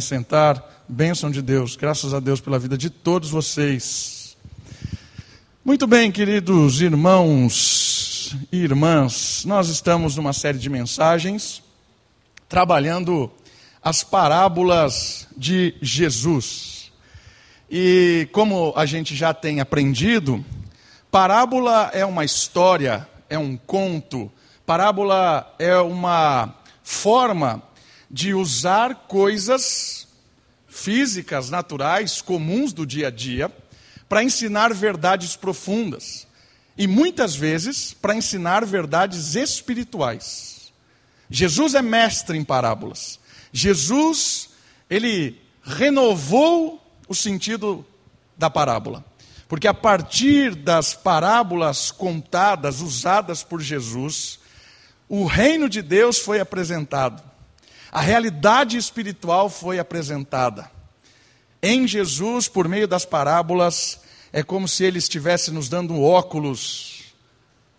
sentar. Bênção de Deus, graças a Deus pela vida de todos vocês. Muito bem, queridos irmãos e irmãs, nós estamos numa série de mensagens trabalhando as parábolas de Jesus. E como a gente já tem aprendido, parábola é uma história, é um conto, parábola é uma forma de usar coisas físicas, naturais, comuns do dia a dia, para ensinar verdades profundas. E muitas vezes para ensinar verdades espirituais. Jesus é mestre em parábolas. Jesus, ele renovou o sentido da parábola. Porque a partir das parábolas contadas, usadas por Jesus, o reino de Deus foi apresentado. A realidade espiritual foi apresentada. Em Jesus, por meio das parábolas, é como se ele estivesse nos dando óculos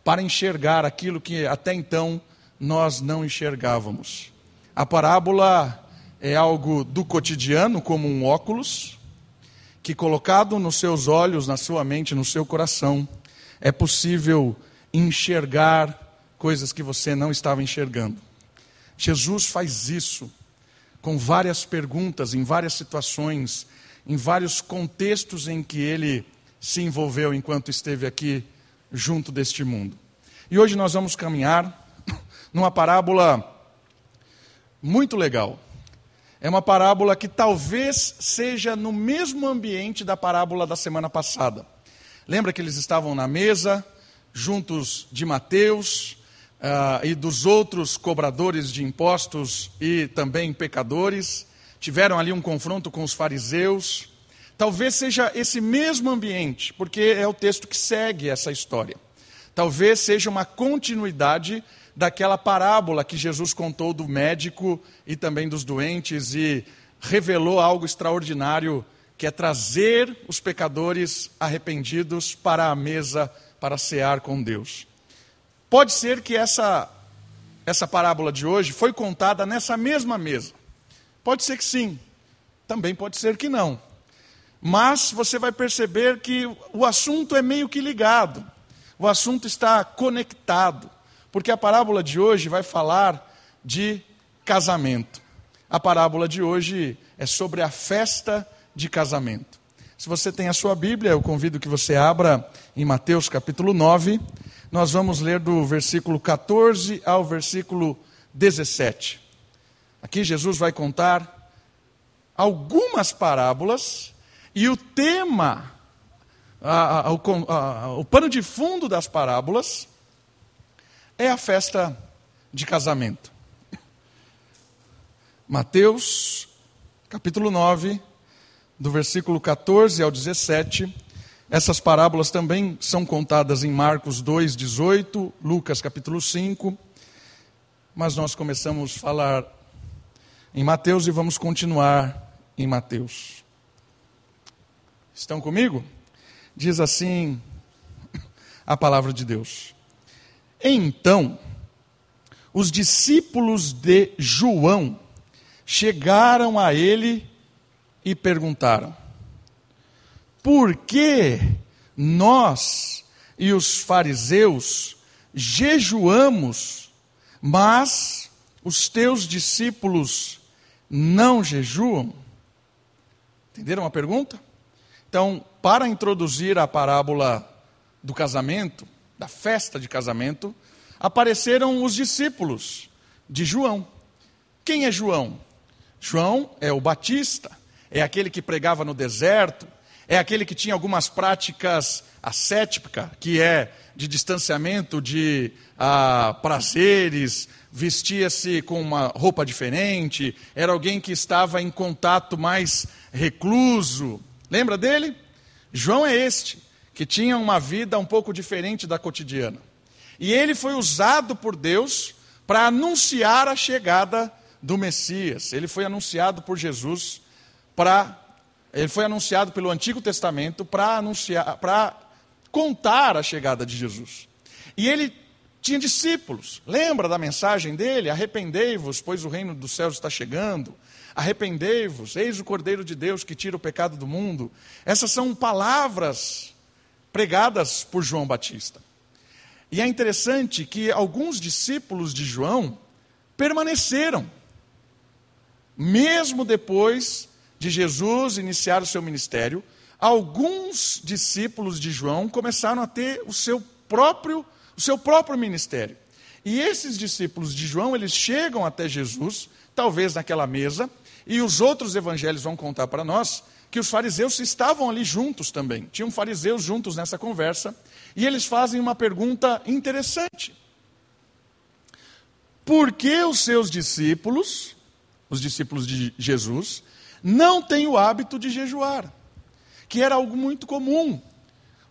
para enxergar aquilo que até então nós não enxergávamos. A parábola é algo do cotidiano, como um óculos, que colocado nos seus olhos, na sua mente, no seu coração, é possível enxergar coisas que você não estava enxergando. Jesus faz isso com várias perguntas, em várias situações, em vários contextos em que ele se envolveu enquanto esteve aqui junto deste mundo. E hoje nós vamos caminhar numa parábola muito legal. É uma parábola que talvez seja no mesmo ambiente da parábola da semana passada. Lembra que eles estavam na mesa, juntos de Mateus, uh, e dos outros cobradores de impostos e também pecadores, tiveram ali um confronto com os fariseus. Talvez seja esse mesmo ambiente, porque é o texto que segue essa história. Talvez seja uma continuidade daquela parábola que Jesus contou do médico e também dos doentes e revelou algo extraordinário, que é trazer os pecadores arrependidos para a mesa para cear com Deus. Pode ser que essa, essa parábola de hoje foi contada nessa mesma mesa. Pode ser que sim, também pode ser que não. Mas você vai perceber que o assunto é meio que ligado, o assunto está conectado, porque a parábola de hoje vai falar de casamento. A parábola de hoje é sobre a festa de casamento. Se você tem a sua Bíblia, eu convido que você abra em Mateus capítulo 9, nós vamos ler do versículo 14 ao versículo 17. Aqui Jesus vai contar algumas parábolas e o tema, a, a, a, o pano de fundo das parábolas é a festa de casamento. Mateus, capítulo 9, do versículo 14 ao 17 essas parábolas também são contadas em Marcos 2, 18, Lucas capítulo 5, mas nós começamos a falar em Mateus e vamos continuar em Mateus. Estão comigo? Diz assim a palavra de Deus. Então, os discípulos de João chegaram a ele e perguntaram: por que nós e os fariseus jejuamos, mas os teus discípulos não jejuam? Entenderam a pergunta? Então, para introduzir a parábola do casamento, da festa de casamento, apareceram os discípulos de João. Quem é João? João é o Batista, é aquele que pregava no deserto, é aquele que tinha algumas práticas ascética, que é de distanciamento de ah, prazeres, vestia-se com uma roupa diferente, era alguém que estava em contato mais recluso. Lembra dele? João é este, que tinha uma vida um pouco diferente da cotidiana. E ele foi usado por Deus para anunciar a chegada do Messias. Ele foi anunciado por Jesus para ele foi anunciado pelo Antigo Testamento para anunciar, para contar a chegada de Jesus. E ele tinha discípulos. Lembra da mensagem dele? Arrependei-vos, pois o reino dos céus está chegando. arrependei-vos, eis o Cordeiro de Deus que tira o pecado do mundo. Essas são palavras pregadas por João Batista. E é interessante que alguns discípulos de João permaneceram, mesmo depois de Jesus iniciar o seu ministério, alguns discípulos de João começaram a ter o seu próprio, o seu próprio ministério. E esses discípulos de João, eles chegam até Jesus, talvez naquela mesa, e os outros evangelhos vão contar para nós que os fariseus estavam ali juntos também. Tinham fariseus juntos nessa conversa, e eles fazem uma pergunta interessante. Por que os seus discípulos, os discípulos de Jesus, não têm o hábito de jejuar? Que era algo muito comum.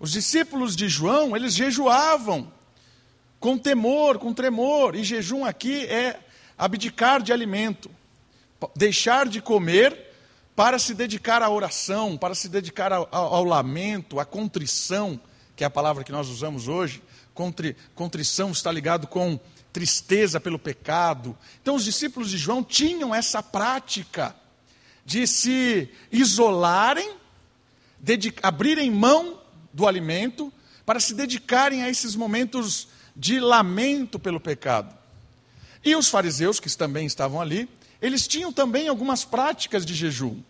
Os discípulos de João, eles jejuavam com temor, com tremor. E jejum aqui é abdicar de alimento, deixar de comer para se dedicar à oração, para se dedicar ao, ao, ao lamento, à contrição, que é a palavra que nós usamos hoje. Contri, contrição está ligado com tristeza pelo pecado. Então, os discípulos de João tinham essa prática de se isolarem, abrirem mão do alimento, para se dedicarem a esses momentos de lamento pelo pecado. E os fariseus, que também estavam ali, eles tinham também algumas práticas de jejum.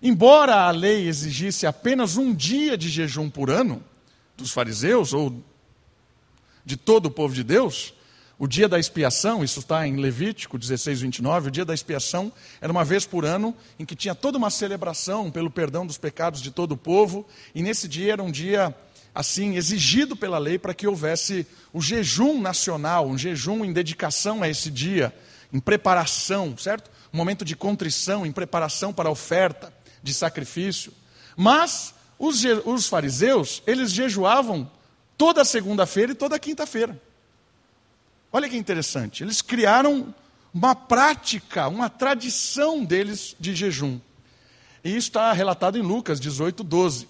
Embora a lei exigisse apenas um dia de jejum por ano, dos fariseus ou de todo o povo de Deus, o dia da expiação, isso está em Levítico 16, 29, o dia da expiação era uma vez por ano em que tinha toda uma celebração pelo perdão dos pecados de todo o povo, e nesse dia era um dia assim, exigido pela lei para que houvesse o jejum nacional, um jejum em dedicação a esse dia, em preparação, certo? Um momento de contrição, em preparação para a oferta de sacrifício. Mas os, os fariseus, eles jejuavam toda segunda-feira e toda quinta-feira. Olha que interessante, eles criaram uma prática, uma tradição deles de jejum. E isso está relatado em Lucas 18, 12.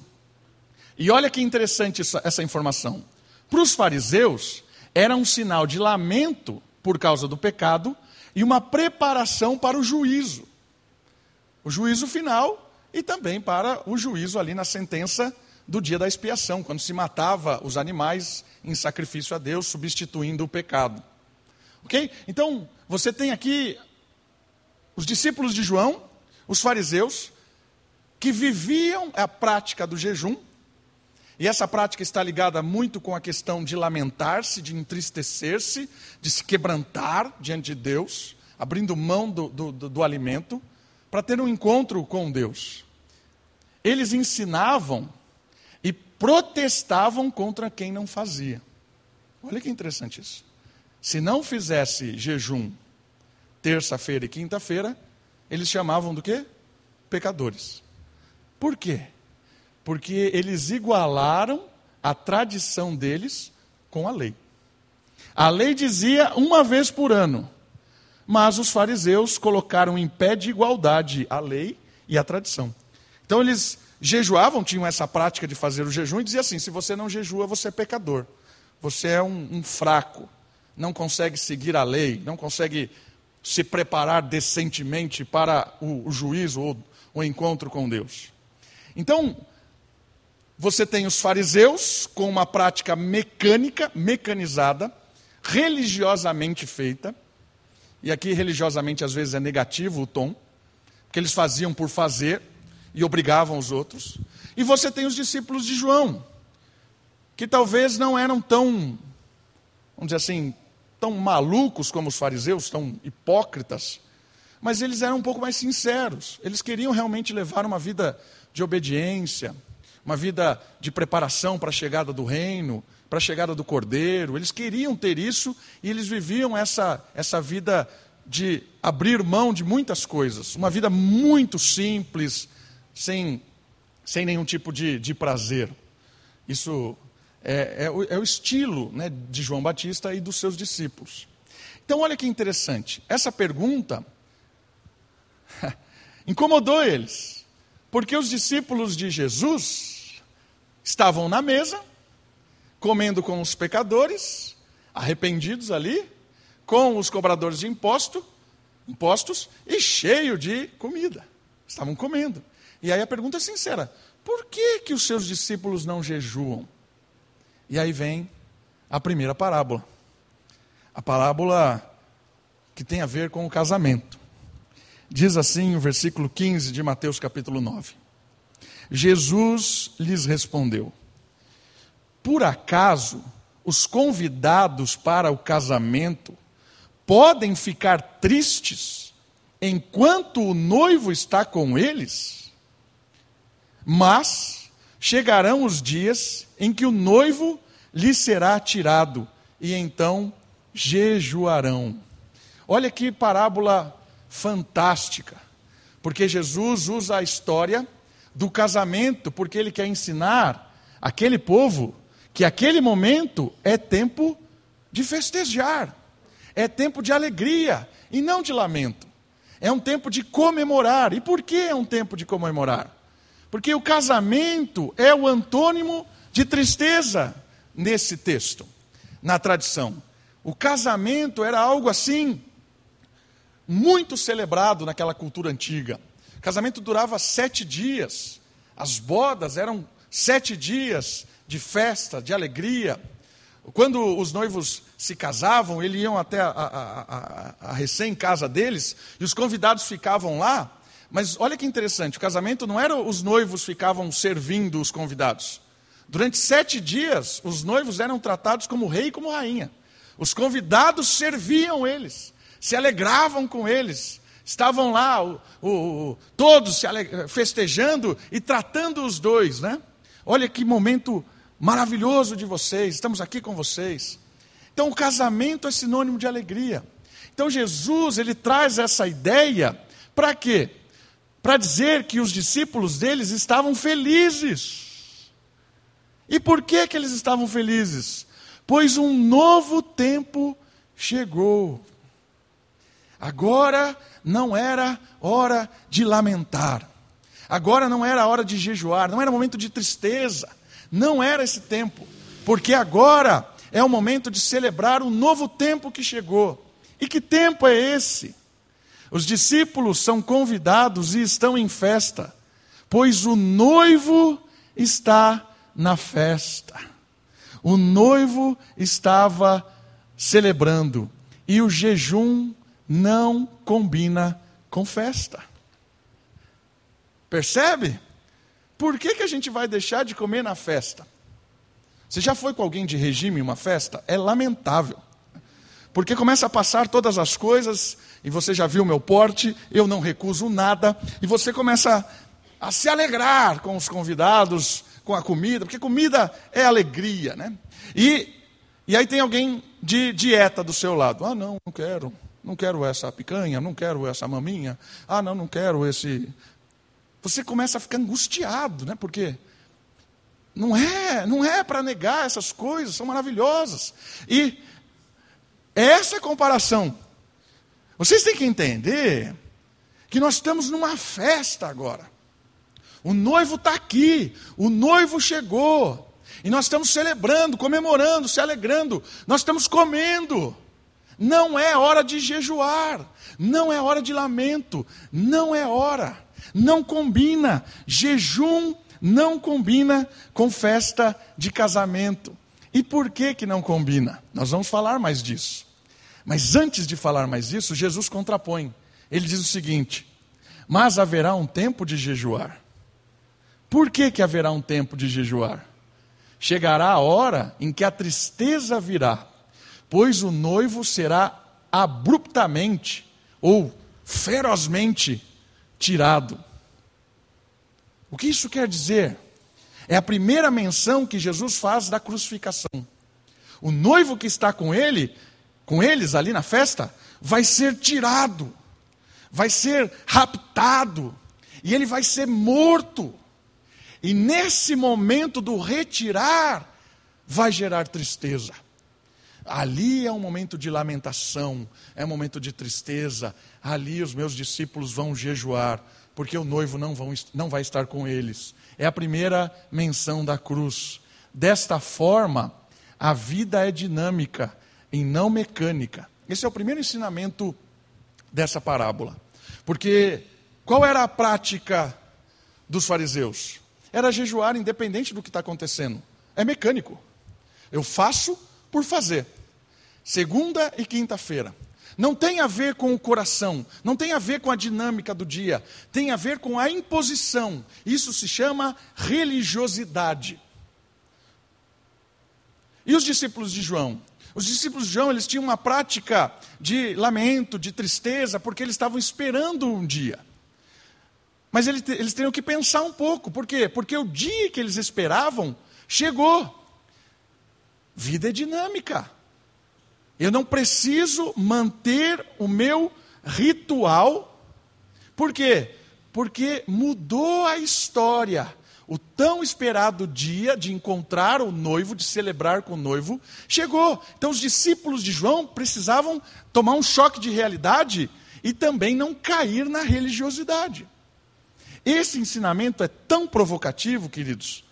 E olha que interessante essa, essa informação. Para os fariseus, era um sinal de lamento por causa do pecado e uma preparação para o juízo. O juízo final e também para o juízo ali na sentença do dia da expiação, quando se matava os animais em sacrifício a Deus, substituindo o pecado. Ok? Então, você tem aqui os discípulos de João, os fariseus, que viviam a prática do jejum, e essa prática está ligada muito com a questão de lamentar-se, de entristecer-se, de se quebrantar diante de Deus, abrindo mão do, do, do, do alimento, para ter um encontro com Deus. Eles ensinavam e protestavam contra quem não fazia. Olha que interessante isso. Se não fizesse jejum terça-feira e quinta-feira, eles chamavam do quê? Pecadores. Por quê? porque eles igualaram a tradição deles com a lei. A lei dizia uma vez por ano, mas os fariseus colocaram em pé de igualdade a lei e a tradição. Então eles jejuavam, tinham essa prática de fazer o jejum e dizia assim: se você não jejua, você é pecador, você é um, um fraco, não consegue seguir a lei, não consegue se preparar decentemente para o, juízo ou o encontro com Deus. Então, você tem os fariseus com uma prática mecânica, mecanizada, religiosamente feita. E aqui religiosamente às vezes é negativo o tom, que eles faziam por fazer e obrigavam os outros. E você tem os discípulos de João, que talvez não eram tão, vamos dizer assim, tão malucos como os fariseus, tão hipócritas, mas eles eram um pouco mais sinceros. Eles queriam realmente levar uma vida de obediência, uma vida de preparação para a chegada do reino, para a chegada do cordeiro. Eles queriam ter isso e eles viviam essa, essa vida de abrir mão de muitas coisas. Uma vida muito simples, sem, sem nenhum tipo de, de prazer. Isso é, é, o, é o estilo né, de João Batista e dos seus discípulos. Então, olha que interessante. Essa pergunta incomodou eles. Porque os discípulos de Jesus estavam na mesa, comendo com os pecadores, arrependidos ali, com os cobradores de imposto, impostos e cheio de comida. Estavam comendo. E aí a pergunta é sincera: por que, que os seus discípulos não jejuam? E aí vem a primeira parábola. A parábola que tem a ver com o casamento. Diz assim o versículo 15 de Mateus capítulo 9. Jesus lhes respondeu: Por acaso os convidados para o casamento podem ficar tristes enquanto o noivo está com eles? Mas chegarão os dias em que o noivo lhe será tirado, e então jejuarão. Olha que parábola fantástica, porque Jesus usa a história do casamento, porque ele quer ensinar aquele povo que aquele momento é tempo de festejar, é tempo de alegria e não de lamento. É um tempo de comemorar. E por que é um tempo de comemorar? Porque o casamento é o antônimo de tristeza nesse texto, na tradição. O casamento era algo assim, muito celebrado naquela cultura antiga. O casamento durava sete dias, as bodas eram sete dias de festa, de alegria. Quando os noivos se casavam, eles iam até a, a, a, a recém-casa deles e os convidados ficavam lá mas olha que interessante, o casamento não era os noivos ficavam servindo os convidados. Durante sete dias, os noivos eram tratados como rei e como rainha. Os convidados serviam eles, se alegravam com eles, estavam lá, o, o, todos se festejando e tratando os dois, né? Olha que momento maravilhoso de vocês, estamos aqui com vocês. Então, o casamento é sinônimo de alegria. Então, Jesus, ele traz essa ideia para quê? Para dizer que os discípulos deles estavam felizes. E por que, que eles estavam felizes? Pois um novo tempo chegou. Agora não era hora de lamentar. Agora não era hora de jejuar, não era momento de tristeza. Não era esse tempo, porque agora é o momento de celebrar o novo tempo que chegou. E que tempo é esse? Os discípulos são convidados e estão em festa, pois o noivo está na festa. O noivo estava celebrando e o jejum não combina com festa. Percebe? Por que, que a gente vai deixar de comer na festa? Você já foi com alguém de regime em uma festa? É lamentável. Porque começa a passar todas as coisas, e você já viu meu porte, eu não recuso nada, e você começa a, se alegrar com os convidados, com a comida, porque comida é alegria, né? E, e aí tem alguém de dieta do seu lado. Ah, não, não quero. Não quero essa picanha, não quero essa maminha. Ah, não, não quero esse. Você começa a ficar angustiado, né? Porque não é, não é para negar essas coisas, são maravilhosas. E essa comparação. Vocês têm que entender que nós estamos numa festa agora. O noivo está aqui, o noivo chegou. E nós estamos celebrando, comemorando, se alegrando. Nós estamos comendo. Não é hora de jejuar, não é hora de lamento, não é hora. Não combina. Jejum não combina com festa de casamento. E por que que não combina? Nós vamos falar mais disso. Mas antes de falar mais isso, Jesus contrapõe. Ele diz o seguinte: Mas haverá um tempo de jejuar. Por que, que haverá um tempo de jejuar? Chegará a hora em que a tristeza virá, pois o noivo será abruptamente ou ferozmente tirado. O que isso quer dizer? É a primeira menção que Jesus faz da crucificação. O noivo que está com ele com eles ali na festa, vai ser tirado, vai ser raptado, e ele vai ser morto. E nesse momento do retirar, vai gerar tristeza. Ali é um momento de lamentação, é um momento de tristeza. Ali os meus discípulos vão jejuar, porque o noivo não, vão, não vai estar com eles. É a primeira menção da cruz. Desta forma, a vida é dinâmica, em não mecânica. Esse é o primeiro ensinamento dessa parábola. Porque qual era a prática dos fariseus? Era jejuar independente do que está acontecendo. É mecânico. Eu faço por fazer. Segunda e quinta-feira. Não tem a ver com o coração, não tem a ver com a dinâmica do dia, tem a ver com a imposição. Isso se chama religiosidade. E os discípulos de João? Os discípulos de João, eles tinham uma prática de lamento, de tristeza, porque eles estavam esperando um dia. Mas eles, eles teriam que pensar um pouco, por quê? Porque o dia que eles esperavam chegou. Vida é dinâmica. Eu não preciso manter o meu ritual. Por quê? Porque mudou a história. O tão esperado dia de encontrar o noivo, de celebrar com o noivo, chegou. Então os discípulos de João precisavam tomar um choque de realidade e também não cair na religiosidade. Esse ensinamento é tão provocativo, queridos,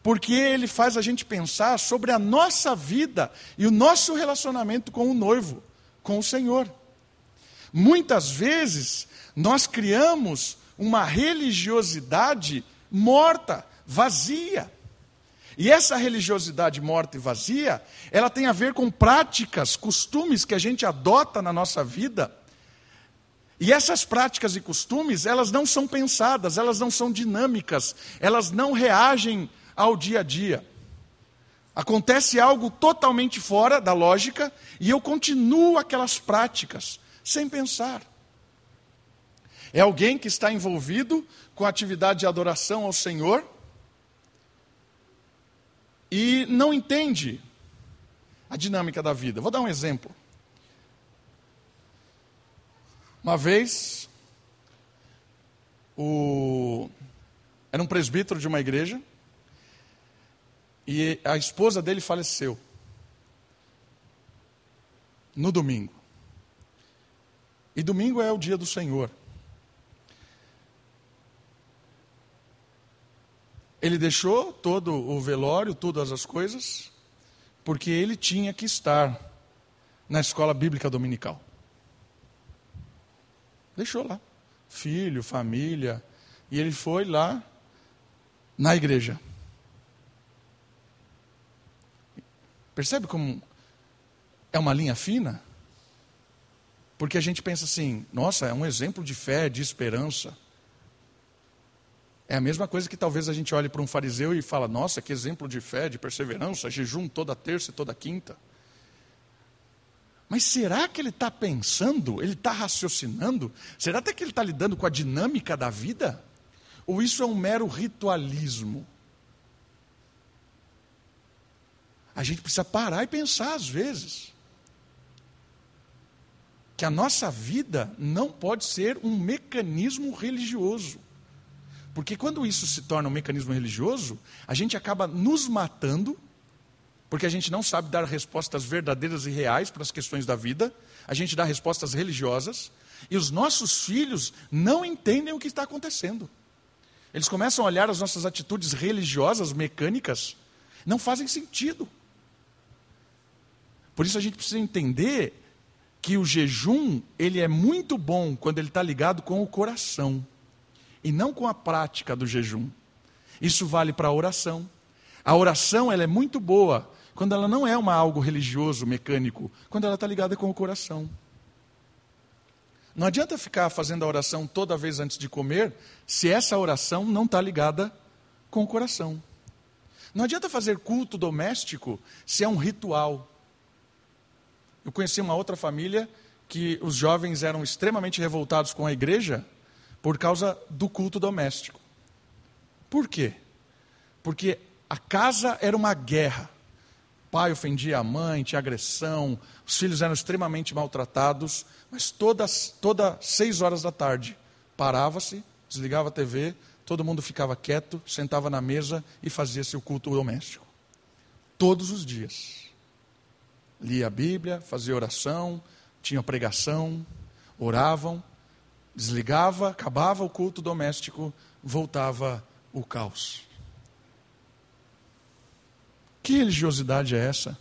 porque ele faz a gente pensar sobre a nossa vida e o nosso relacionamento com o noivo, com o Senhor. Muitas vezes nós criamos uma religiosidade morta, vazia. E essa religiosidade morta e vazia, ela tem a ver com práticas, costumes que a gente adota na nossa vida. E essas práticas e costumes, elas não são pensadas, elas não são dinâmicas, elas não reagem ao dia a dia. Acontece algo totalmente fora da lógica e eu continuo aquelas práticas sem pensar. É alguém que está envolvido com atividade de adoração ao Senhor e não entende a dinâmica da vida. Vou dar um exemplo. Uma vez, o... era um presbítero de uma igreja e a esposa dele faleceu. No domingo. E domingo é o dia do Senhor. Ele deixou todo o velório, todas as coisas, porque ele tinha que estar na escola bíblica dominical. Deixou lá. Filho, família. E ele foi lá na igreja. Percebe como é uma linha fina? Porque a gente pensa assim, nossa, é um exemplo de fé, de esperança. É a mesma coisa que talvez a gente olhe para um fariseu e fala, nossa, que exemplo de fé, de perseverança, jejum toda terça e toda quinta. Mas será que ele está pensando, ele está raciocinando? Será até que ele está lidando com a dinâmica da vida? Ou isso é um mero ritualismo? A gente precisa parar e pensar às vezes. Que a nossa vida não pode ser um mecanismo religioso. Porque quando isso se torna um mecanismo religioso, a gente acaba nos matando, porque a gente não sabe dar respostas verdadeiras e reais para as questões da vida, a gente dá respostas religiosas, e os nossos filhos não entendem o que está acontecendo. Eles começam a olhar as nossas atitudes religiosas, mecânicas, não fazem sentido. Por isso a gente precisa entender que o jejum ele é muito bom quando ele está ligado com o coração e não com a prática do jejum. Isso vale para a oração. A oração ela é muito boa quando ela não é uma algo religioso, mecânico, quando ela está ligada com o coração. Não adianta ficar fazendo a oração toda vez antes de comer, se essa oração não está ligada com o coração. Não adianta fazer culto doméstico se é um ritual. Eu conheci uma outra família que os jovens eram extremamente revoltados com a igreja por causa do culto doméstico. Por quê? Porque a casa era uma guerra. O pai ofendia a mãe, tinha agressão, os filhos eram extremamente maltratados, mas todas, toda seis horas da tarde parava-se, desligava a TV, todo mundo ficava quieto, sentava na mesa e fazia-se o culto doméstico. Todos os dias lia a Bíblia, fazia oração, tinha pregação, oravam, desligava, acabava o culto doméstico, voltava o caos. Que religiosidade é essa?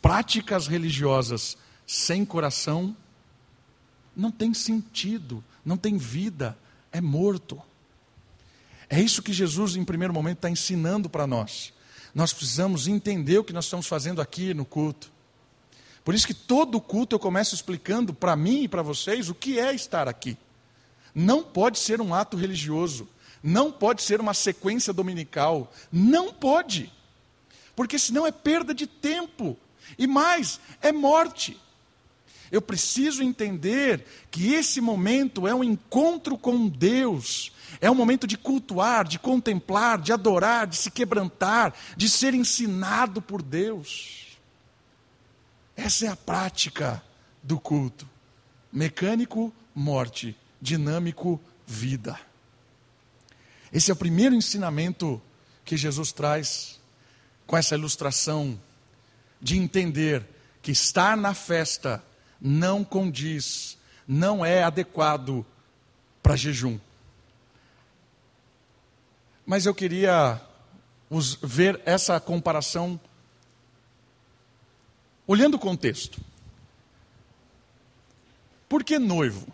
Práticas religiosas sem coração não tem sentido, não tem vida, é morto. É isso que Jesus, em primeiro momento, está ensinando para nós. Nós precisamos entender o que nós estamos fazendo aqui no culto. Por isso que todo culto eu começo explicando para mim e para vocês o que é estar aqui. Não pode ser um ato religioso, não pode ser uma sequência dominical, não pode. Porque senão é perda de tempo. E mais, é morte. Eu preciso entender que esse momento é um encontro com Deus, é um momento de cultuar, de contemplar, de adorar, de se quebrantar, de ser ensinado por Deus. Essa é a prática do culto. Mecânico, morte. Dinâmico, vida. Esse é o primeiro ensinamento que Jesus traz com essa ilustração de entender que estar na festa não condiz, não é adequado para jejum. Mas eu queria ver essa comparação Olhando o contexto. Por que noivo?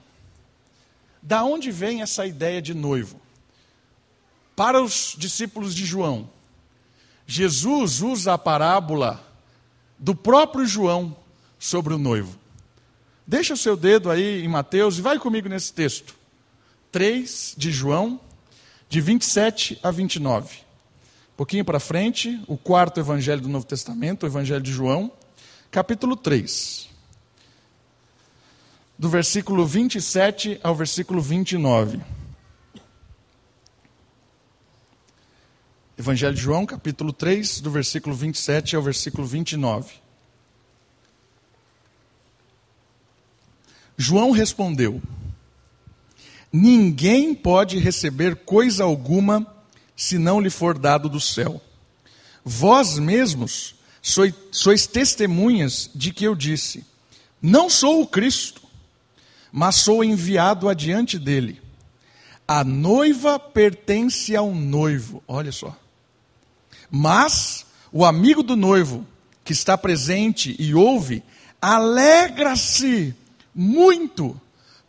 Da onde vem essa ideia de noivo? Para os discípulos de João, Jesus usa a parábola do próprio João sobre o noivo. Deixa o seu dedo aí em Mateus e vai comigo nesse texto. 3 de João, de 27 a 29. Um pouquinho para frente, o quarto evangelho do Novo Testamento, o evangelho de João capítulo 3, do versículo 27 ao versículo 29. Evangelho de João, capítulo 3, do versículo 27 ao versículo 29. João respondeu: Ninguém pode receber coisa alguma se não lhe for dado do céu. Vós mesmos sois, sois testemunhas de que eu disse: Não sou o Cristo, mas sou enviado adiante dele. A noiva pertence ao noivo, olha só. Mas o amigo do noivo, que está presente e ouve, alegra-se muito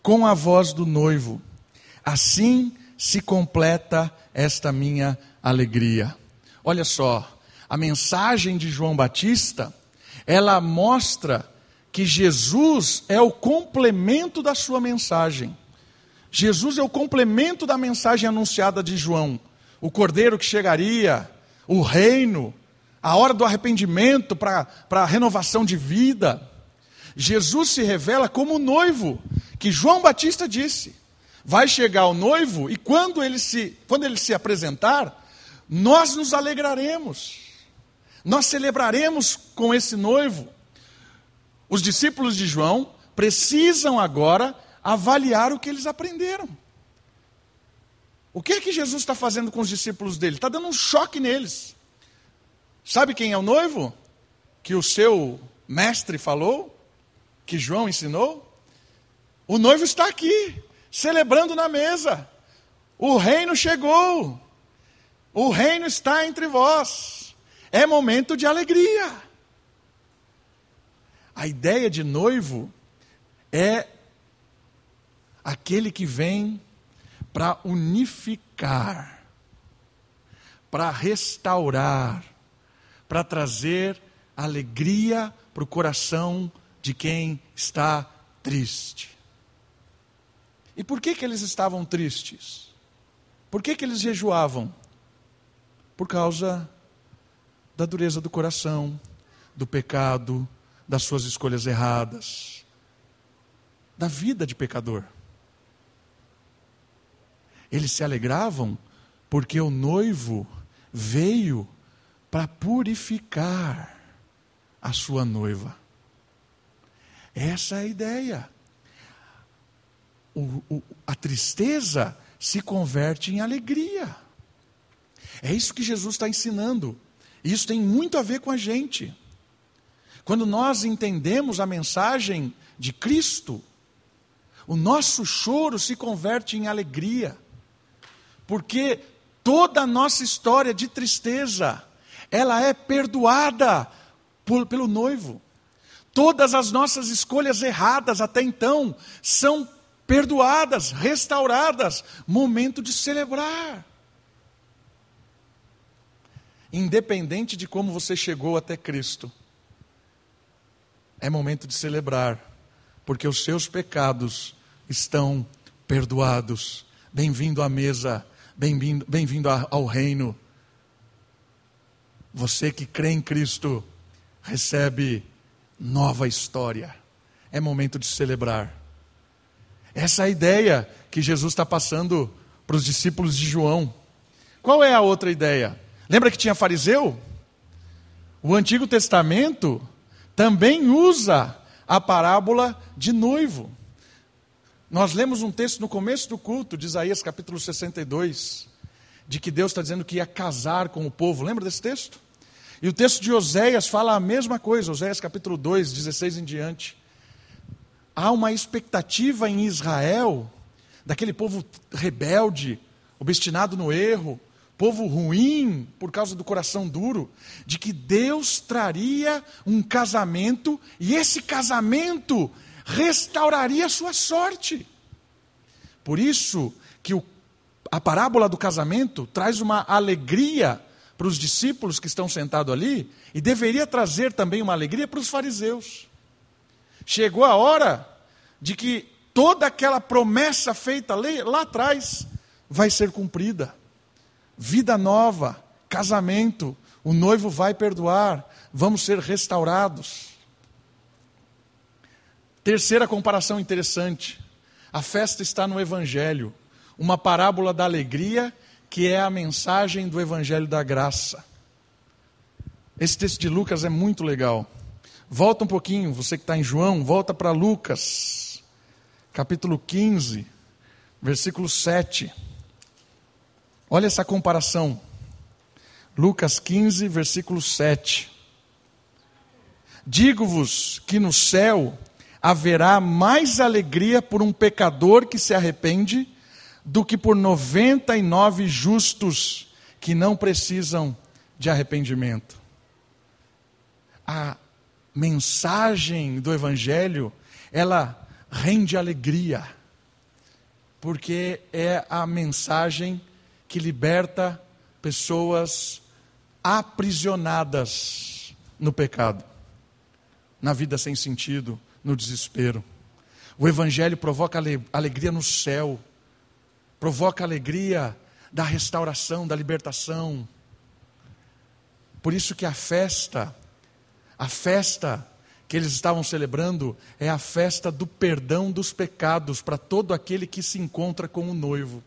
com a voz do noivo. Assim se completa esta minha alegria. Olha só, a mensagem de João Batista, ela mostra que Jesus é o complemento da sua mensagem. Jesus é o complemento da mensagem anunciada de João. O cordeiro que chegaria, o reino, a hora do arrependimento para a renovação de vida. Jesus se revela como o noivo, que João Batista disse. Vai chegar o noivo e quando ele se, quando ele se apresentar, nós nos alegraremos. Nós celebraremos com esse noivo. Os discípulos de João precisam agora avaliar o que eles aprenderam. O que é que Jesus está fazendo com os discípulos dele? Está dando um choque neles. Sabe quem é o noivo? Que o seu mestre falou? Que João ensinou? O noivo está aqui, celebrando na mesa. O reino chegou. O reino está entre vós. É momento de alegria. A ideia de noivo é aquele que vem para unificar, para restaurar, para trazer alegria para o coração de quem está triste. E por que, que eles estavam tristes? Por que, que eles jejuavam? Por causa da dureza do coração, do pecado, das suas escolhas erradas, da vida de pecador. Eles se alegravam porque o noivo veio para purificar a sua noiva. Essa é a ideia. O, o, a tristeza se converte em alegria. É isso que Jesus está ensinando. Isso tem muito a ver com a gente. Quando nós entendemos a mensagem de Cristo, o nosso choro se converte em alegria, porque toda a nossa história de tristeza, ela é perdoada por, pelo noivo. Todas as nossas escolhas erradas até então são perdoadas, restauradas. Momento de celebrar. Independente de como você chegou até Cristo, é momento de celebrar, porque os seus pecados estão perdoados. Bem-vindo à mesa, bem-vindo bem ao reino. Você que crê em Cristo, recebe nova história. É momento de celebrar. Essa é a ideia que Jesus está passando para os discípulos de João. Qual é a outra ideia? Lembra que tinha fariseu? O Antigo Testamento também usa a parábola de noivo. Nós lemos um texto no começo do culto de Isaías capítulo 62, de que Deus está dizendo que ia casar com o povo. Lembra desse texto? E o texto de Oséias fala a mesma coisa, Oséias capítulo 2, 16 em diante. Há uma expectativa em Israel, daquele povo rebelde, obstinado no erro, povo ruim por causa do coração duro, de que Deus traria um casamento e esse casamento restauraria a sua sorte. Por isso que o, a parábola do casamento traz uma alegria para os discípulos que estão sentados ali e deveria trazer também uma alegria para os fariseus. Chegou a hora de que toda aquela promessa feita lá atrás vai ser cumprida. Vida nova, casamento, o noivo vai perdoar, vamos ser restaurados. Terceira comparação interessante. A festa está no Evangelho, uma parábola da alegria que é a mensagem do Evangelho da Graça. Esse texto de Lucas é muito legal. Volta um pouquinho, você que está em João, volta para Lucas, capítulo 15, versículo 7. Olha essa comparação. Lucas 15, versículo 7. Digo-vos que no céu haverá mais alegria por um pecador que se arrepende do que por 99 justos que não precisam de arrependimento. A mensagem do Evangelho, ela rende alegria, porque é a mensagem que liberta pessoas aprisionadas no pecado, na vida sem sentido, no desespero. O Evangelho provoca alegria no céu, provoca alegria da restauração, da libertação. Por isso que a festa, a festa que eles estavam celebrando é a festa do perdão dos pecados para todo aquele que se encontra com o noivo.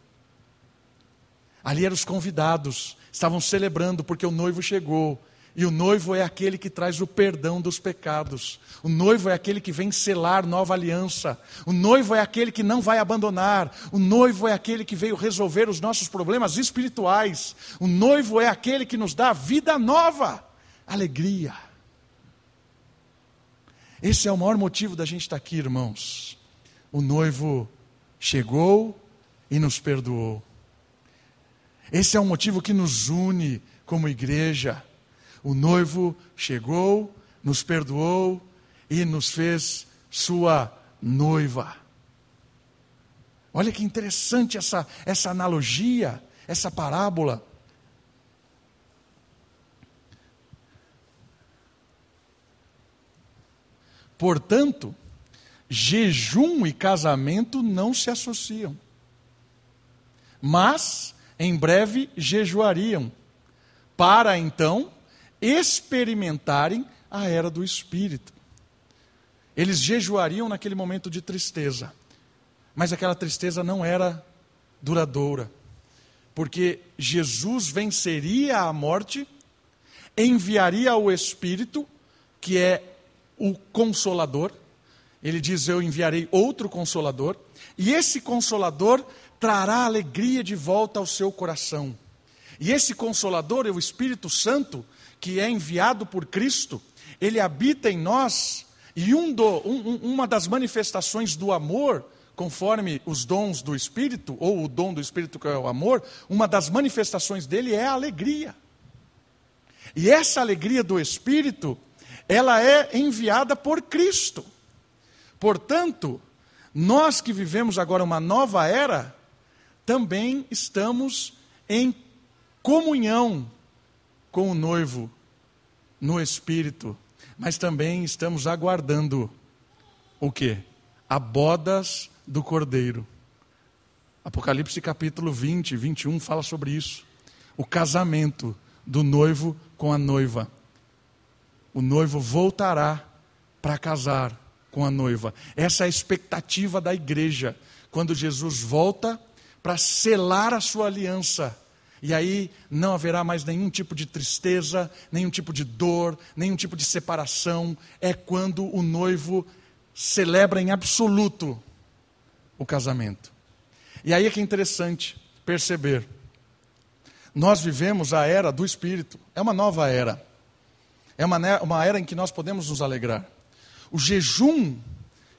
Ali eram os convidados, estavam celebrando porque o noivo chegou e o noivo é aquele que traz o perdão dos pecados. O noivo é aquele que vem selar nova aliança. O noivo é aquele que não vai abandonar. O noivo é aquele que veio resolver os nossos problemas espirituais. O noivo é aquele que nos dá vida nova, alegria. Esse é o maior motivo da gente estar aqui, irmãos. O noivo chegou e nos perdoou. Esse é o motivo que nos une como igreja o noivo chegou, nos perdoou e nos fez sua noiva. Olha que interessante essa, essa analogia, essa parábola. Portanto, jejum e casamento não se associam. Mas, em breve, jejuariam, para então experimentarem a era do Espírito. Eles jejuariam naquele momento de tristeza, mas aquela tristeza não era duradoura, porque Jesus venceria a morte, enviaria o Espírito, que é o Consolador. Ele diz: Eu enviarei outro Consolador, e esse Consolador trará alegria de volta ao seu coração. E esse Consolador, é o Espírito Santo, que é enviado por Cristo, ele habita em nós, e um do, um, uma das manifestações do amor, conforme os dons do Espírito, ou o dom do Espírito que é o amor, uma das manifestações dele é a alegria. E essa alegria do Espírito ela é enviada por Cristo. Portanto, nós que vivemos agora uma nova era, também estamos em comunhão com o noivo no espírito, mas também estamos aguardando o que? A bodas do cordeiro. Apocalipse capítulo 20, 21 fala sobre isso. O casamento do noivo com a noiva. O noivo voltará para casar com a noiva. Essa é a expectativa da igreja. Quando Jesus volta para selar a sua aliança. E aí não haverá mais nenhum tipo de tristeza, nenhum tipo de dor, nenhum tipo de separação. É quando o noivo celebra em absoluto o casamento. E aí é que é interessante perceber. Nós vivemos a era do Espírito, é uma nova era. É uma, uma era em que nós podemos nos alegrar. O jejum,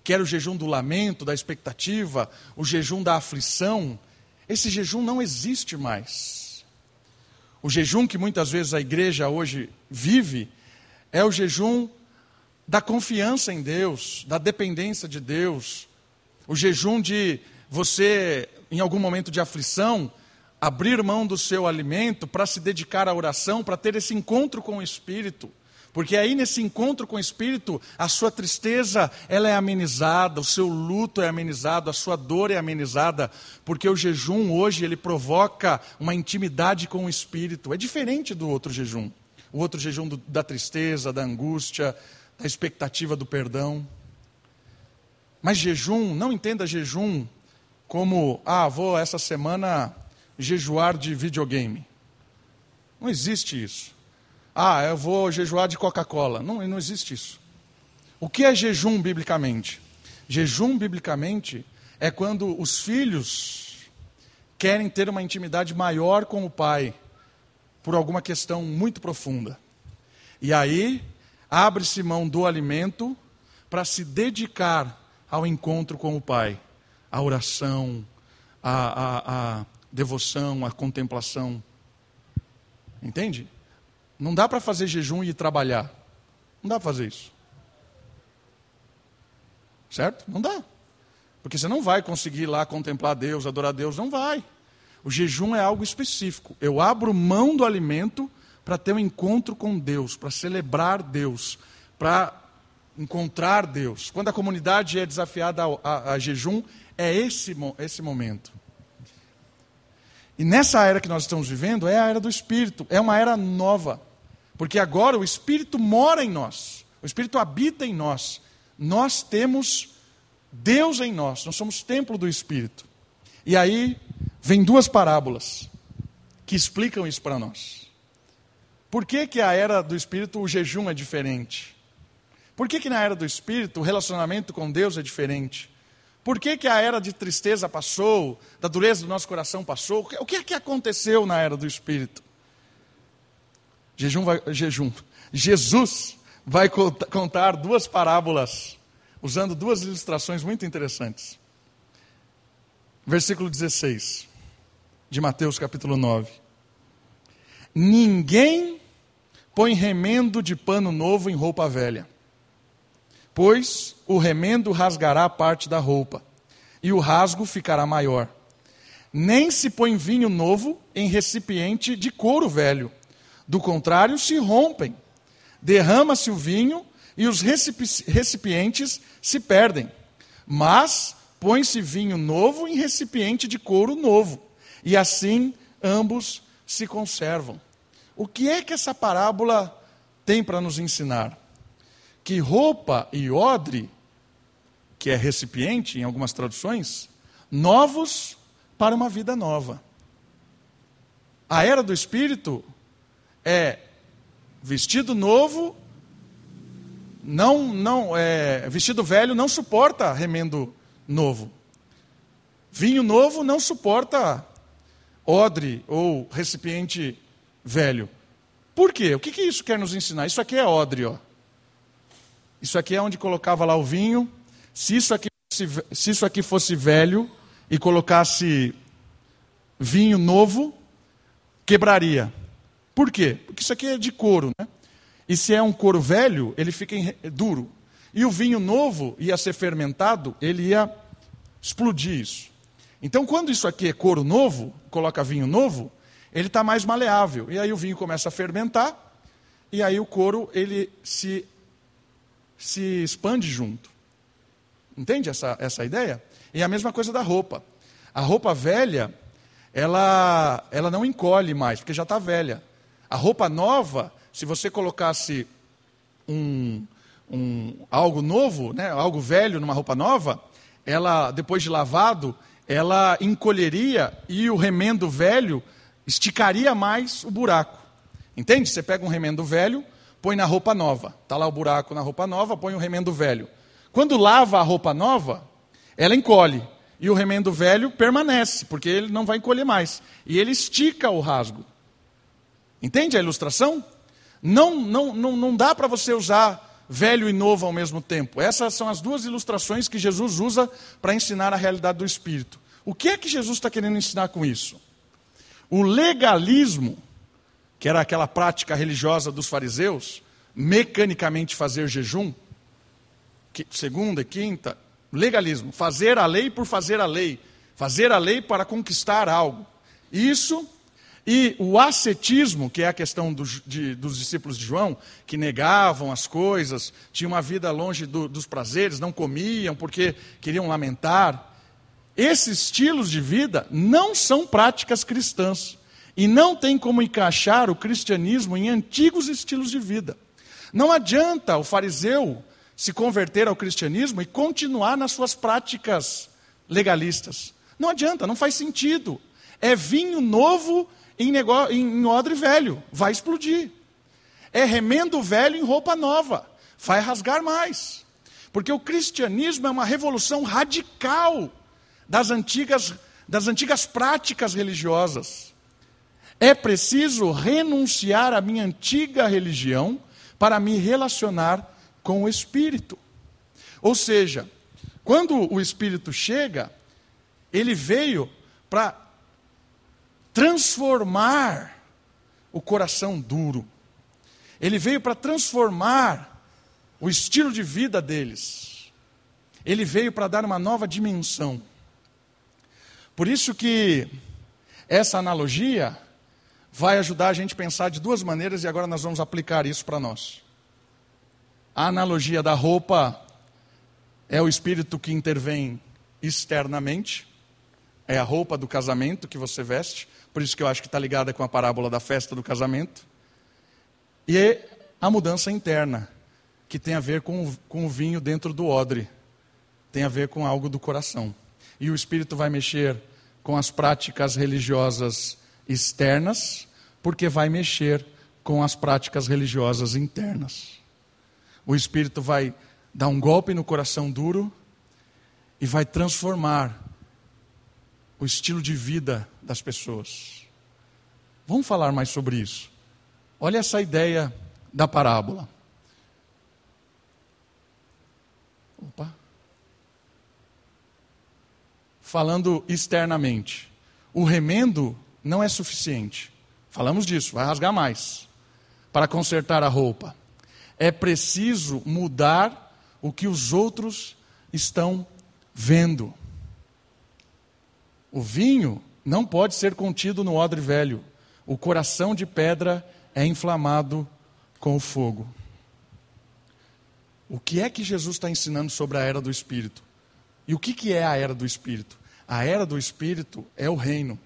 que era o jejum do lamento, da expectativa, o jejum da aflição, esse jejum não existe mais. O jejum que muitas vezes a igreja hoje vive é o jejum da confiança em Deus, da dependência de Deus, o jejum de você, em algum momento de aflição, abrir mão do seu alimento para se dedicar à oração, para ter esse encontro com o Espírito. Porque aí nesse encontro com o Espírito, a sua tristeza ela é amenizada, o seu luto é amenizado, a sua dor é amenizada, porque o jejum hoje ele provoca uma intimidade com o Espírito. É diferente do outro jejum. O outro jejum do, da tristeza, da angústia, da expectativa do perdão. Mas jejum, não entenda jejum como, ah, vou essa semana jejuar de videogame. Não existe isso. Ah, eu vou jejuar de Coca-Cola. Não, não existe isso. O que é jejum biblicamente? Jejum biblicamente é quando os filhos querem ter uma intimidade maior com o pai por alguma questão muito profunda. E aí abre-se mão do alimento para se dedicar ao encontro com o pai a oração, a, a, a devoção, a contemplação. Entende? Não dá para fazer jejum e trabalhar. Não dá para fazer isso. Certo? Não dá. Porque você não vai conseguir lá contemplar Deus, adorar Deus, não vai. O jejum é algo específico. Eu abro mão do alimento para ter um encontro com Deus, para celebrar Deus, para encontrar Deus. Quando a comunidade é desafiada a, a, a jejum, é esse, esse momento. E nessa era que nós estamos vivendo, é a era do Espírito, é uma era nova. Porque agora o Espírito mora em nós, o Espírito habita em nós. Nós temos Deus em nós, nós somos templo do Espírito. E aí vem duas parábolas que explicam isso para nós. Por que, que a era do Espírito o jejum é diferente? Por que, que na era do Espírito o relacionamento com Deus é diferente? Por que, que a era de tristeza passou, da dureza do nosso coração passou? O que é que aconteceu na era do Espírito? Jejum vai, jejum. Jesus vai contar duas parábolas, usando duas ilustrações muito interessantes. Versículo 16, de Mateus capítulo 9. Ninguém põe remendo de pano novo em roupa velha pois o remendo rasgará parte da roupa, e o rasgo ficará maior. Nem se põe vinho novo em recipiente de couro velho, do contrário, se rompem. Derrama-se o vinho e os recipientes se perdem. Mas põe-se vinho novo em recipiente de couro novo, e assim ambos se conservam. O que é que essa parábola tem para nos ensinar? que roupa e odre, que é recipiente em algumas traduções, novos para uma vida nova. A era do Espírito é vestido novo, não, não, é, vestido velho não suporta remendo novo. Vinho novo não suporta odre ou recipiente velho. Por quê? O que, que isso quer nos ensinar? Isso aqui é odre, ó. Isso aqui é onde colocava lá o vinho. Se isso aqui fosse, se isso aqui fosse velho e colocasse vinho novo, quebraria. Por quê? Porque isso aqui é de couro, né? E se é um couro velho, ele fica duro. E o vinho novo ia ser fermentado, ele ia explodir isso. Então, quando isso aqui é couro novo, coloca vinho novo, ele está mais maleável. E aí o vinho começa a fermentar, e aí o couro ele se, se expande junto. Entende essa, essa ideia? E a mesma coisa da roupa. A roupa velha, ela, ela não encolhe mais, porque já está velha. A roupa nova, se você colocasse um, um, algo novo, né, algo velho numa roupa nova, ela, depois de lavado, ela encolheria e o remendo velho esticaria mais o buraco. Entende? Você pega um remendo velho, põe na roupa nova. Está lá o buraco na roupa nova, põe o remendo velho. Quando lava a roupa nova, ela encolhe. E o remendo velho permanece, porque ele não vai encolher mais. E ele estica o rasgo. Entende a ilustração? Não, não, não, não dá para você usar velho e novo ao mesmo tempo. Essas são as duas ilustrações que Jesus usa para ensinar a realidade do Espírito. O que é que Jesus está querendo ensinar com isso? O legalismo, que era aquela prática religiosa dos fariseus, mecanicamente fazer jejum, segunda, quinta, legalismo, fazer a lei por fazer a lei, fazer a lei para conquistar algo. Isso e o ascetismo, que é a questão dos, de, dos discípulos de João, que negavam as coisas, tinham uma vida longe do, dos prazeres, não comiam porque queriam lamentar. Esses estilos de vida não são práticas cristãs e não tem como encaixar o cristianismo em antigos estilos de vida. Não adianta o fariseu se converter ao cristianismo e continuar nas suas práticas legalistas. Não adianta, não faz sentido. É vinho novo em, negócio, em odre velho, vai explodir. É remendo velho em roupa nova, vai rasgar mais. Porque o cristianismo é uma revolução radical das antigas, das antigas práticas religiosas. É preciso renunciar à minha antiga religião para me relacionar com o Espírito. Ou seja, quando o Espírito chega, ele veio para transformar o coração duro. Ele veio para transformar o estilo de vida deles. Ele veio para dar uma nova dimensão. Por isso que essa analogia vai ajudar a gente a pensar de duas maneiras e agora nós vamos aplicar isso para nós. A analogia da roupa é o espírito que intervém externamente, é a roupa do casamento que você veste. Por isso que eu acho que está ligada com a parábola da festa do casamento. E a mudança interna, que tem a ver com, com o vinho dentro do odre. Tem a ver com algo do coração. E o Espírito vai mexer com as práticas religiosas externas, porque vai mexer com as práticas religiosas internas. O Espírito vai dar um golpe no coração duro e vai transformar o estilo de vida das pessoas. Vamos falar mais sobre isso. Olha essa ideia da parábola. Opa. Falando externamente, o remendo não é suficiente. Falamos disso, vai rasgar mais para consertar a roupa. É preciso mudar o que os outros estão vendo. O vinho não pode ser contido no odre velho. O coração de pedra é inflamado com o fogo. O que é que Jesus está ensinando sobre a era do Espírito? E o que, que é a era do Espírito? A era do Espírito é o reino,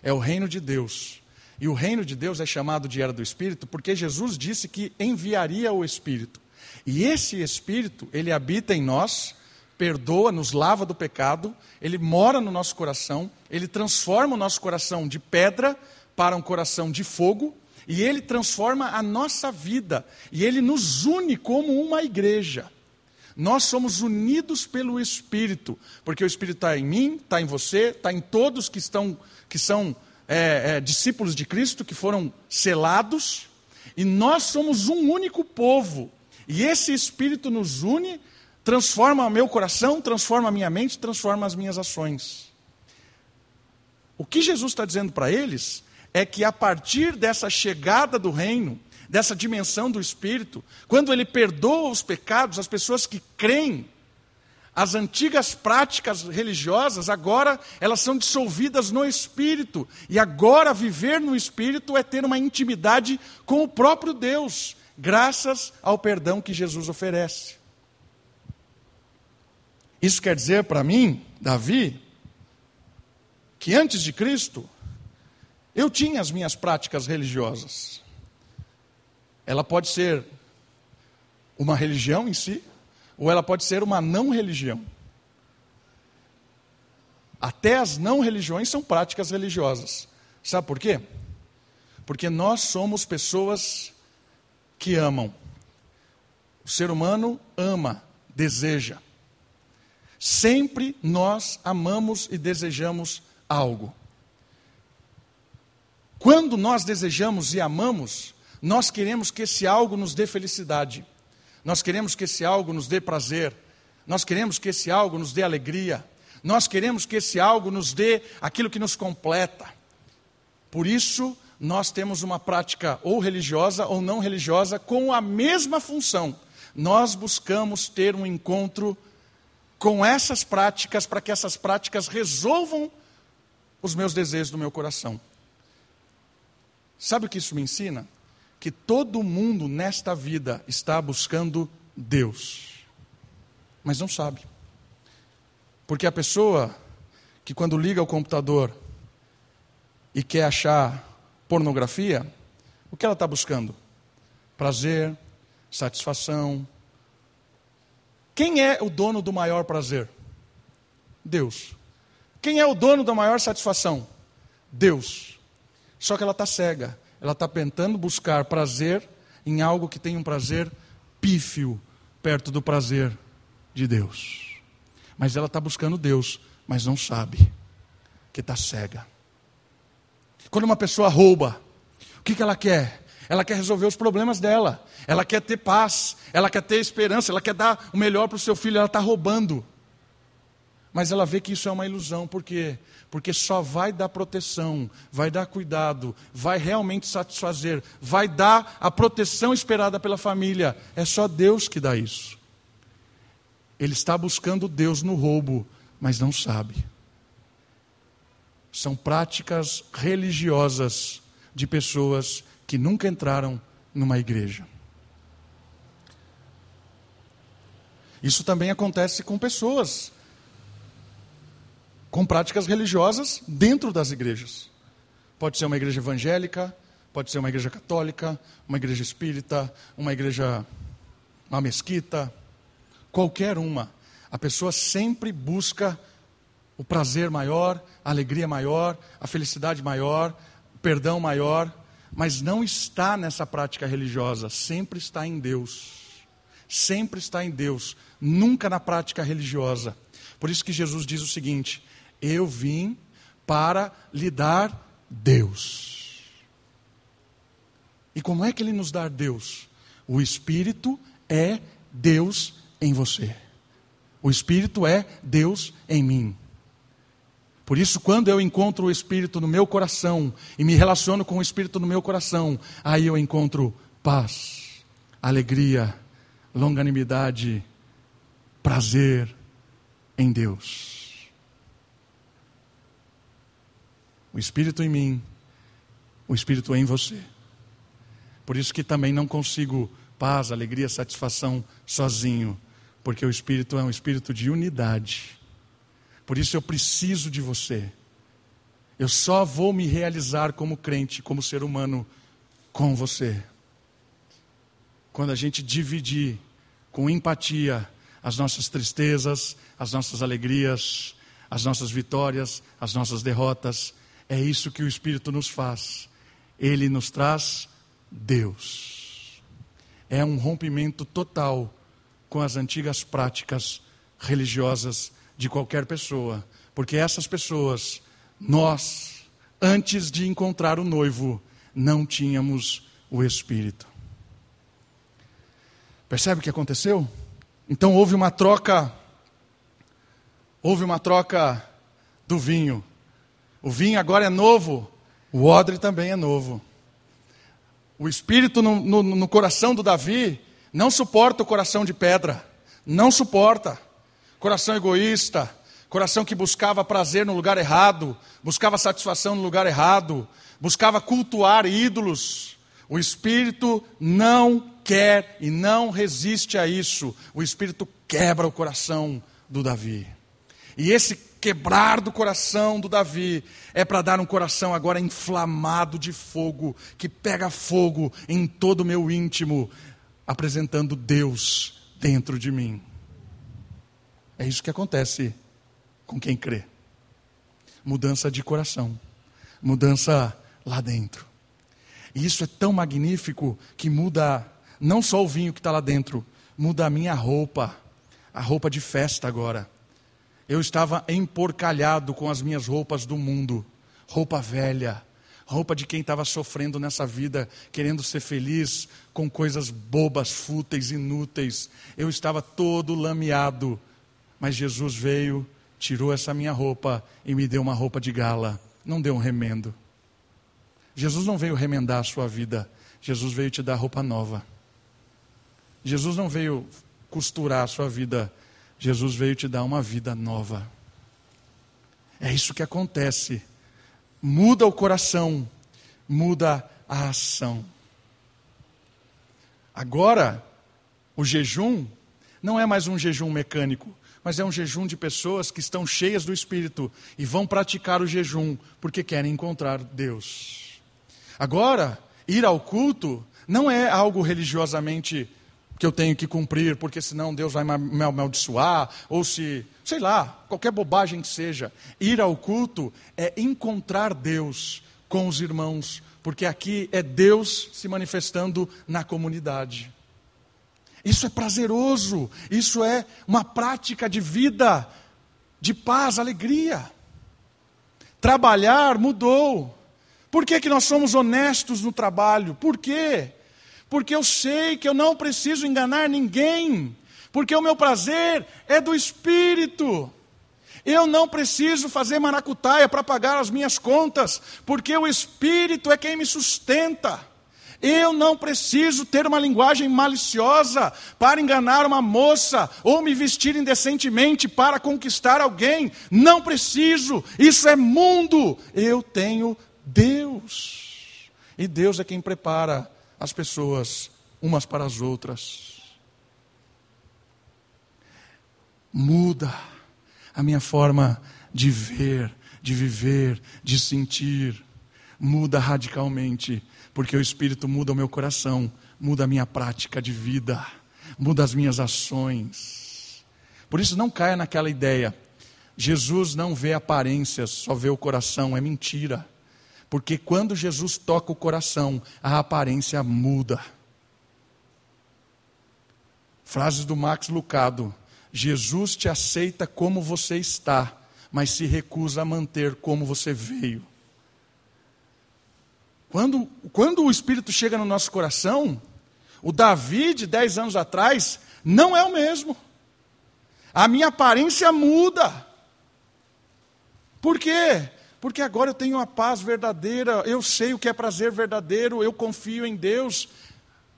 é o reino de Deus. E o reino de Deus é chamado de era do Espírito porque Jesus disse que enviaria o Espírito. E esse Espírito, ele habita em nós perdoa, nos lava do pecado, ele mora no nosso coração, ele transforma o nosso coração de pedra para um coração de fogo, e ele transforma a nossa vida, e ele nos une como uma igreja. Nós somos unidos pelo Espírito, porque o Espírito está em mim, está em você, está em todos que, estão, que são é, é, discípulos de Cristo, que foram selados, e nós somos um único povo, e esse Espírito nos une transforma meu coração, transforma a minha mente, transforma as minhas ações. O que Jesus está dizendo para eles é que a partir dessa chegada do reino, dessa dimensão do Espírito, quando ele perdoa os pecados, as pessoas que creem, as antigas práticas religiosas, agora elas são dissolvidas no Espírito. E agora viver no Espírito é ter uma intimidade com o próprio Deus, graças ao perdão que Jesus oferece. Isso quer dizer para mim, Davi, que antes de Cristo, eu tinha as minhas práticas religiosas. Ela pode ser uma religião em si, ou ela pode ser uma não religião. Até as não religiões são práticas religiosas. Sabe por quê? Porque nós somos pessoas que amam. O ser humano ama, deseja. Sempre nós amamos e desejamos algo. Quando nós desejamos e amamos, nós queremos que esse algo nos dê felicidade. Nós queremos que esse algo nos dê prazer. Nós queremos que esse algo nos dê alegria. Nós queremos que esse algo nos dê aquilo que nos completa. Por isso, nós temos uma prática ou religiosa ou não religiosa com a mesma função. Nós buscamos ter um encontro com essas práticas para que essas práticas resolvam os meus desejos do meu coração. Sabe o que isso me ensina? que todo mundo nesta vida está buscando Deus, mas não sabe. Porque a pessoa que quando liga o computador e quer achar pornografia, o que ela está buscando? Prazer, satisfação. Quem é o dono do maior prazer? Deus. Quem é o dono da maior satisfação? Deus. Só que ela está cega ela está tentando buscar prazer em algo que tem um prazer pífio perto do prazer de Deus. Mas ela está buscando Deus, mas não sabe que está cega. Quando uma pessoa rouba, o que, que ela quer? Ela quer resolver os problemas dela, ela quer ter paz, ela quer ter esperança, ela quer dar o melhor para o seu filho, ela está roubando. Mas ela vê que isso é uma ilusão, por quê? Porque só vai dar proteção, vai dar cuidado, vai realmente satisfazer, vai dar a proteção esperada pela família. É só Deus que dá isso. Ele está buscando Deus no roubo, mas não sabe. São práticas religiosas de pessoas que nunca entraram numa igreja. Isso também acontece com pessoas com práticas religiosas dentro das igrejas. Pode ser uma igreja evangélica, pode ser uma igreja católica, uma igreja espírita, uma igreja, uma mesquita, qualquer uma. A pessoa sempre busca o prazer maior, a alegria maior, a felicidade maior, o perdão maior, mas não está nessa prática religiosa, sempre está em Deus. Sempre está em Deus, nunca na prática religiosa. Por isso que Jesus diz o seguinte: eu vim para lhe dar Deus. E como é que ele nos dá Deus? O Espírito é Deus em você. O Espírito é Deus em mim. Por isso, quando eu encontro o Espírito no meu coração e me relaciono com o Espírito no meu coração, aí eu encontro paz, alegria, longanimidade, prazer em Deus. o Espírito em mim, o Espírito em você. Por isso que também não consigo paz, alegria, satisfação sozinho, porque o Espírito é um espírito de unidade. Por isso eu preciso de você. Eu só vou me realizar como crente, como ser humano, com você. Quando a gente dividir com empatia as nossas tristezas, as nossas alegrias, as nossas vitórias, as nossas derrotas, é isso que o Espírito nos faz. Ele nos traz Deus. É um rompimento total com as antigas práticas religiosas de qualquer pessoa, porque essas pessoas, nós, antes de encontrar o noivo, não tínhamos o Espírito. Percebe o que aconteceu? Então houve uma troca, houve uma troca do vinho. O vinho agora é novo, o odre também é novo. O espírito no, no, no coração do Davi não suporta o coração de pedra. Não suporta. Coração egoísta, coração que buscava prazer no lugar errado, buscava satisfação no lugar errado, buscava cultuar ídolos. O espírito não quer e não resiste a isso. O espírito quebra o coração do Davi. E esse quebrar do coração do Davi é para dar um coração agora inflamado de fogo, que pega fogo em todo o meu íntimo, apresentando Deus dentro de mim. É isso que acontece com quem crê. Mudança de coração, mudança lá dentro. E isso é tão magnífico que muda não só o vinho que está lá dentro, muda a minha roupa, a roupa de festa agora. Eu estava emporcalhado com as minhas roupas do mundo, roupa velha, roupa de quem estava sofrendo nessa vida, querendo ser feliz com coisas bobas, fúteis, inúteis. Eu estava todo lameado, mas Jesus veio, tirou essa minha roupa e me deu uma roupa de gala, não deu um remendo. Jesus não veio remendar a sua vida, Jesus veio te dar roupa nova. Jesus não veio costurar a sua vida, Jesus veio te dar uma vida nova. É isso que acontece. Muda o coração, muda a ação. Agora, o jejum não é mais um jejum mecânico, mas é um jejum de pessoas que estão cheias do Espírito e vão praticar o jejum porque querem encontrar Deus. Agora, ir ao culto não é algo religiosamente que eu tenho que cumprir, porque senão Deus vai me amaldiçoar, ou se, sei lá, qualquer bobagem que seja. Ir ao culto é encontrar Deus com os irmãos, porque aqui é Deus se manifestando na comunidade. Isso é prazeroso, isso é uma prática de vida, de paz, alegria. Trabalhar mudou. Por que, que nós somos honestos no trabalho? Por quê? porque eu sei que eu não preciso enganar ninguém, porque o meu prazer é do Espírito. Eu não preciso fazer maracutaia para pagar as minhas contas, porque o Espírito é quem me sustenta. Eu não preciso ter uma linguagem maliciosa para enganar uma moça ou me vestir indecentemente para conquistar alguém. Não preciso, isso é mundo. Eu tenho Deus. E Deus é quem prepara as pessoas umas para as outras. Muda a minha forma de ver, de viver, de sentir. Muda radicalmente, porque o Espírito muda o meu coração, muda a minha prática de vida, muda as minhas ações. Por isso, não caia naquela ideia. Jesus não vê aparências, só vê o coração, é mentira. Porque quando Jesus toca o coração, a aparência muda. Frases do Max Lucado: Jesus te aceita como você está, mas se recusa a manter como você veio. Quando, quando o Espírito chega no nosso coração, o Davi de 10 anos atrás não é o mesmo. A minha aparência muda. Por quê? porque agora eu tenho a paz verdadeira, eu sei o que é prazer verdadeiro, eu confio em Deus,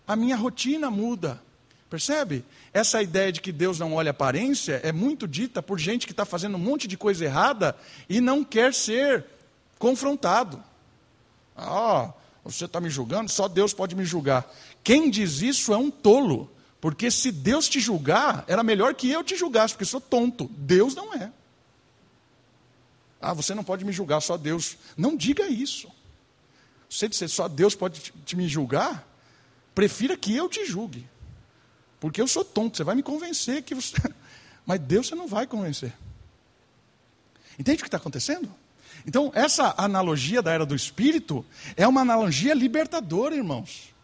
a minha rotina muda. Percebe? Essa ideia de que Deus não olha aparência é muito dita por gente que está fazendo um monte de coisa errada e não quer ser confrontado. Ah, você está me julgando? Só Deus pode me julgar. Quem diz isso é um tolo, porque se Deus te julgar, era melhor que eu te julgasse, porque sou tonto. Deus não é. Ah, você não pode me julgar, só Deus. Não diga isso. Você dizer só Deus pode te, te me julgar, prefira que eu te julgue. Porque eu sou tonto, você vai me convencer que você. Mas Deus você não vai convencer. Entende o que está acontecendo? Então, essa analogia da era do espírito é uma analogia libertadora, irmãos.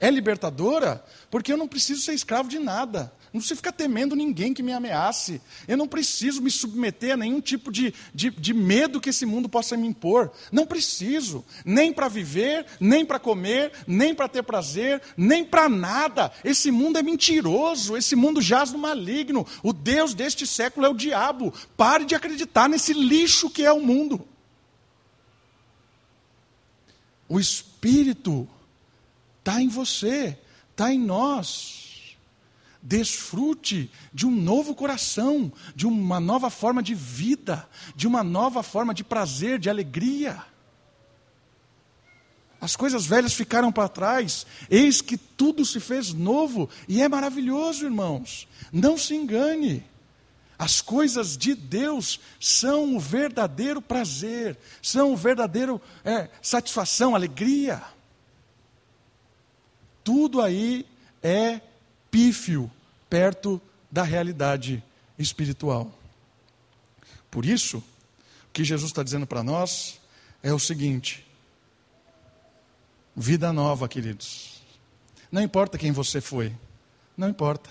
É libertadora porque eu não preciso ser escravo de nada. Não preciso ficar temendo ninguém que me ameace. Eu não preciso me submeter a nenhum tipo de, de, de medo que esse mundo possa me impor. Não preciso. Nem para viver, nem para comer, nem para ter prazer, nem para nada. Esse mundo é mentiroso. Esse mundo jaz no maligno. O Deus deste século é o diabo. Pare de acreditar nesse lixo que é o mundo. O Espírito está em você, está em nós. Desfrute de um novo coração, de uma nova forma de vida, de uma nova forma de prazer, de alegria. As coisas velhas ficaram para trás, eis que tudo se fez novo, e é maravilhoso, irmãos. Não se engane. As coisas de Deus são o verdadeiro prazer, são o verdadeiro é, satisfação, alegria. Tudo aí é pífio perto da realidade espiritual. Por isso, o que Jesus está dizendo para nós é o seguinte: vida nova, queridos. Não importa quem você foi, não importa,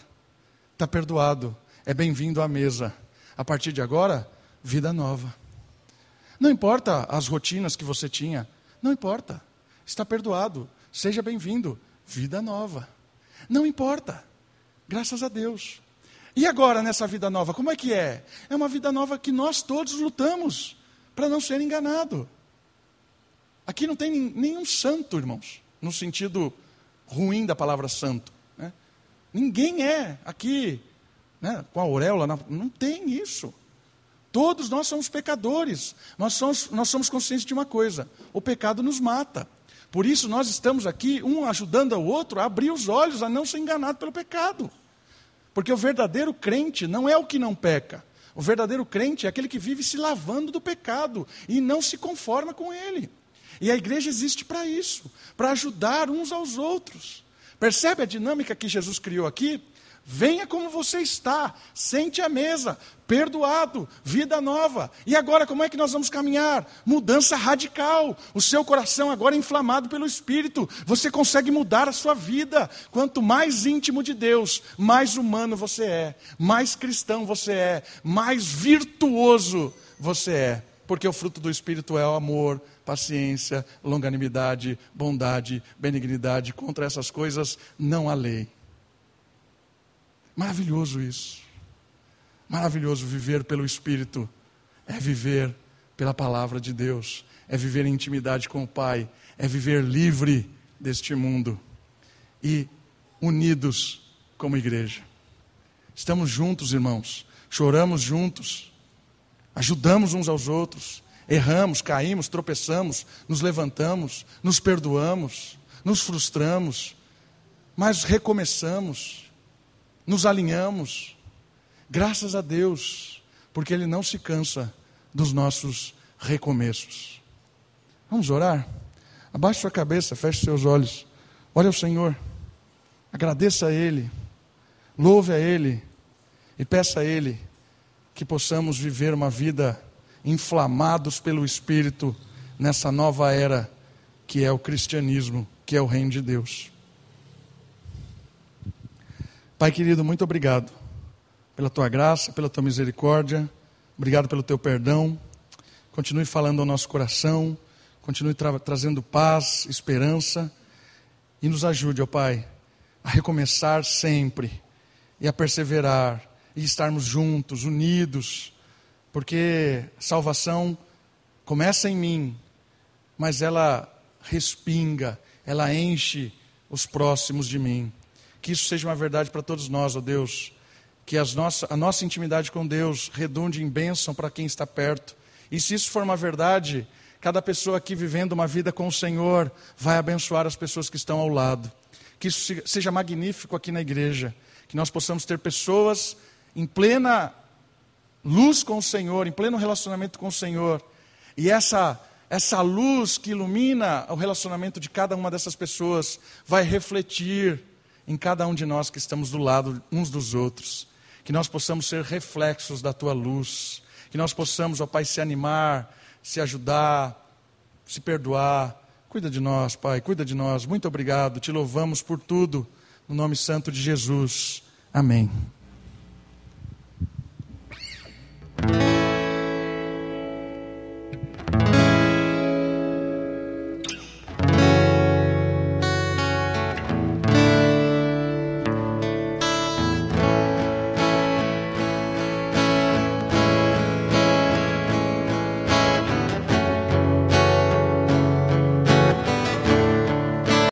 está perdoado é bem-vindo à mesa. A partir de agora, vida nova. Não importa as rotinas que você tinha, não importa. Está perdoado. Seja bem-vindo. Vida nova. Não importa. Graças a Deus. E agora nessa vida nova, como é que é? É uma vida nova que nós todos lutamos para não ser enganado. Aqui não tem nenhum santo, irmãos, no sentido ruim da palavra santo. Né? Ninguém é aqui né, com a auréola, não tem isso. Todos nós somos pecadores, nós somos, nós somos conscientes de uma coisa: o pecado nos mata. Por isso nós estamos aqui, um ajudando ao outro a abrir os olhos, a não ser enganado pelo pecado. Porque o verdadeiro crente não é o que não peca. O verdadeiro crente é aquele que vive se lavando do pecado e não se conforma com ele. E a igreja existe para isso, para ajudar uns aos outros. Percebe a dinâmica que Jesus criou aqui? Venha como você está, sente a mesa, perdoado, vida nova. E agora como é que nós vamos caminhar? Mudança radical. O seu coração agora é inflamado pelo Espírito. Você consegue mudar a sua vida. Quanto mais íntimo de Deus, mais humano você é, mais cristão você é, mais virtuoso você é. Porque o fruto do Espírito é o amor, paciência, longanimidade, bondade, benignidade. Contra essas coisas não há lei. Maravilhoso isso. Maravilhoso viver pelo Espírito. É viver pela palavra de Deus. É viver em intimidade com o Pai. É viver livre deste mundo. E unidos como igreja. Estamos juntos, irmãos. Choramos juntos. Ajudamos uns aos outros. Erramos, caímos, tropeçamos, nos levantamos, nos perdoamos, nos frustramos, mas recomeçamos nos alinhamos. Graças a Deus, porque Ele não se cansa dos nossos recomeços. Vamos orar? Abaixe sua cabeça, feche seus olhos. Olha ao Senhor, agradeça a Ele, louve a Ele e peça a Ele que possamos viver uma vida inflamados pelo Espírito nessa nova era que é o cristianismo, que é o reino de Deus. Pai querido, muito obrigado pela tua graça, pela tua misericórdia, obrigado pelo teu perdão. Continue falando ao nosso coração, continue tra trazendo paz, esperança e nos ajude, ó Pai, a recomeçar sempre e a perseverar e estarmos juntos, unidos, porque salvação começa em mim, mas ela respinga, ela enche os próximos de mim. Que isso seja uma verdade para todos nós, ó Deus. Que nossa, a nossa intimidade com Deus redunde em bênção para quem está perto. E se isso for uma verdade, cada pessoa aqui vivendo uma vida com o Senhor vai abençoar as pessoas que estão ao lado. Que isso seja magnífico aqui na igreja. Que nós possamos ter pessoas em plena luz com o Senhor, em pleno relacionamento com o Senhor. E essa essa luz que ilumina o relacionamento de cada uma dessas pessoas vai refletir em cada um de nós que estamos do lado uns dos outros. Que nós possamos ser reflexos da tua luz. Que nós possamos, ó Pai, se animar, se ajudar, se perdoar. Cuida de nós, Pai, cuida de nós. Muito obrigado. Te louvamos por tudo. No nome santo de Jesus. Amém.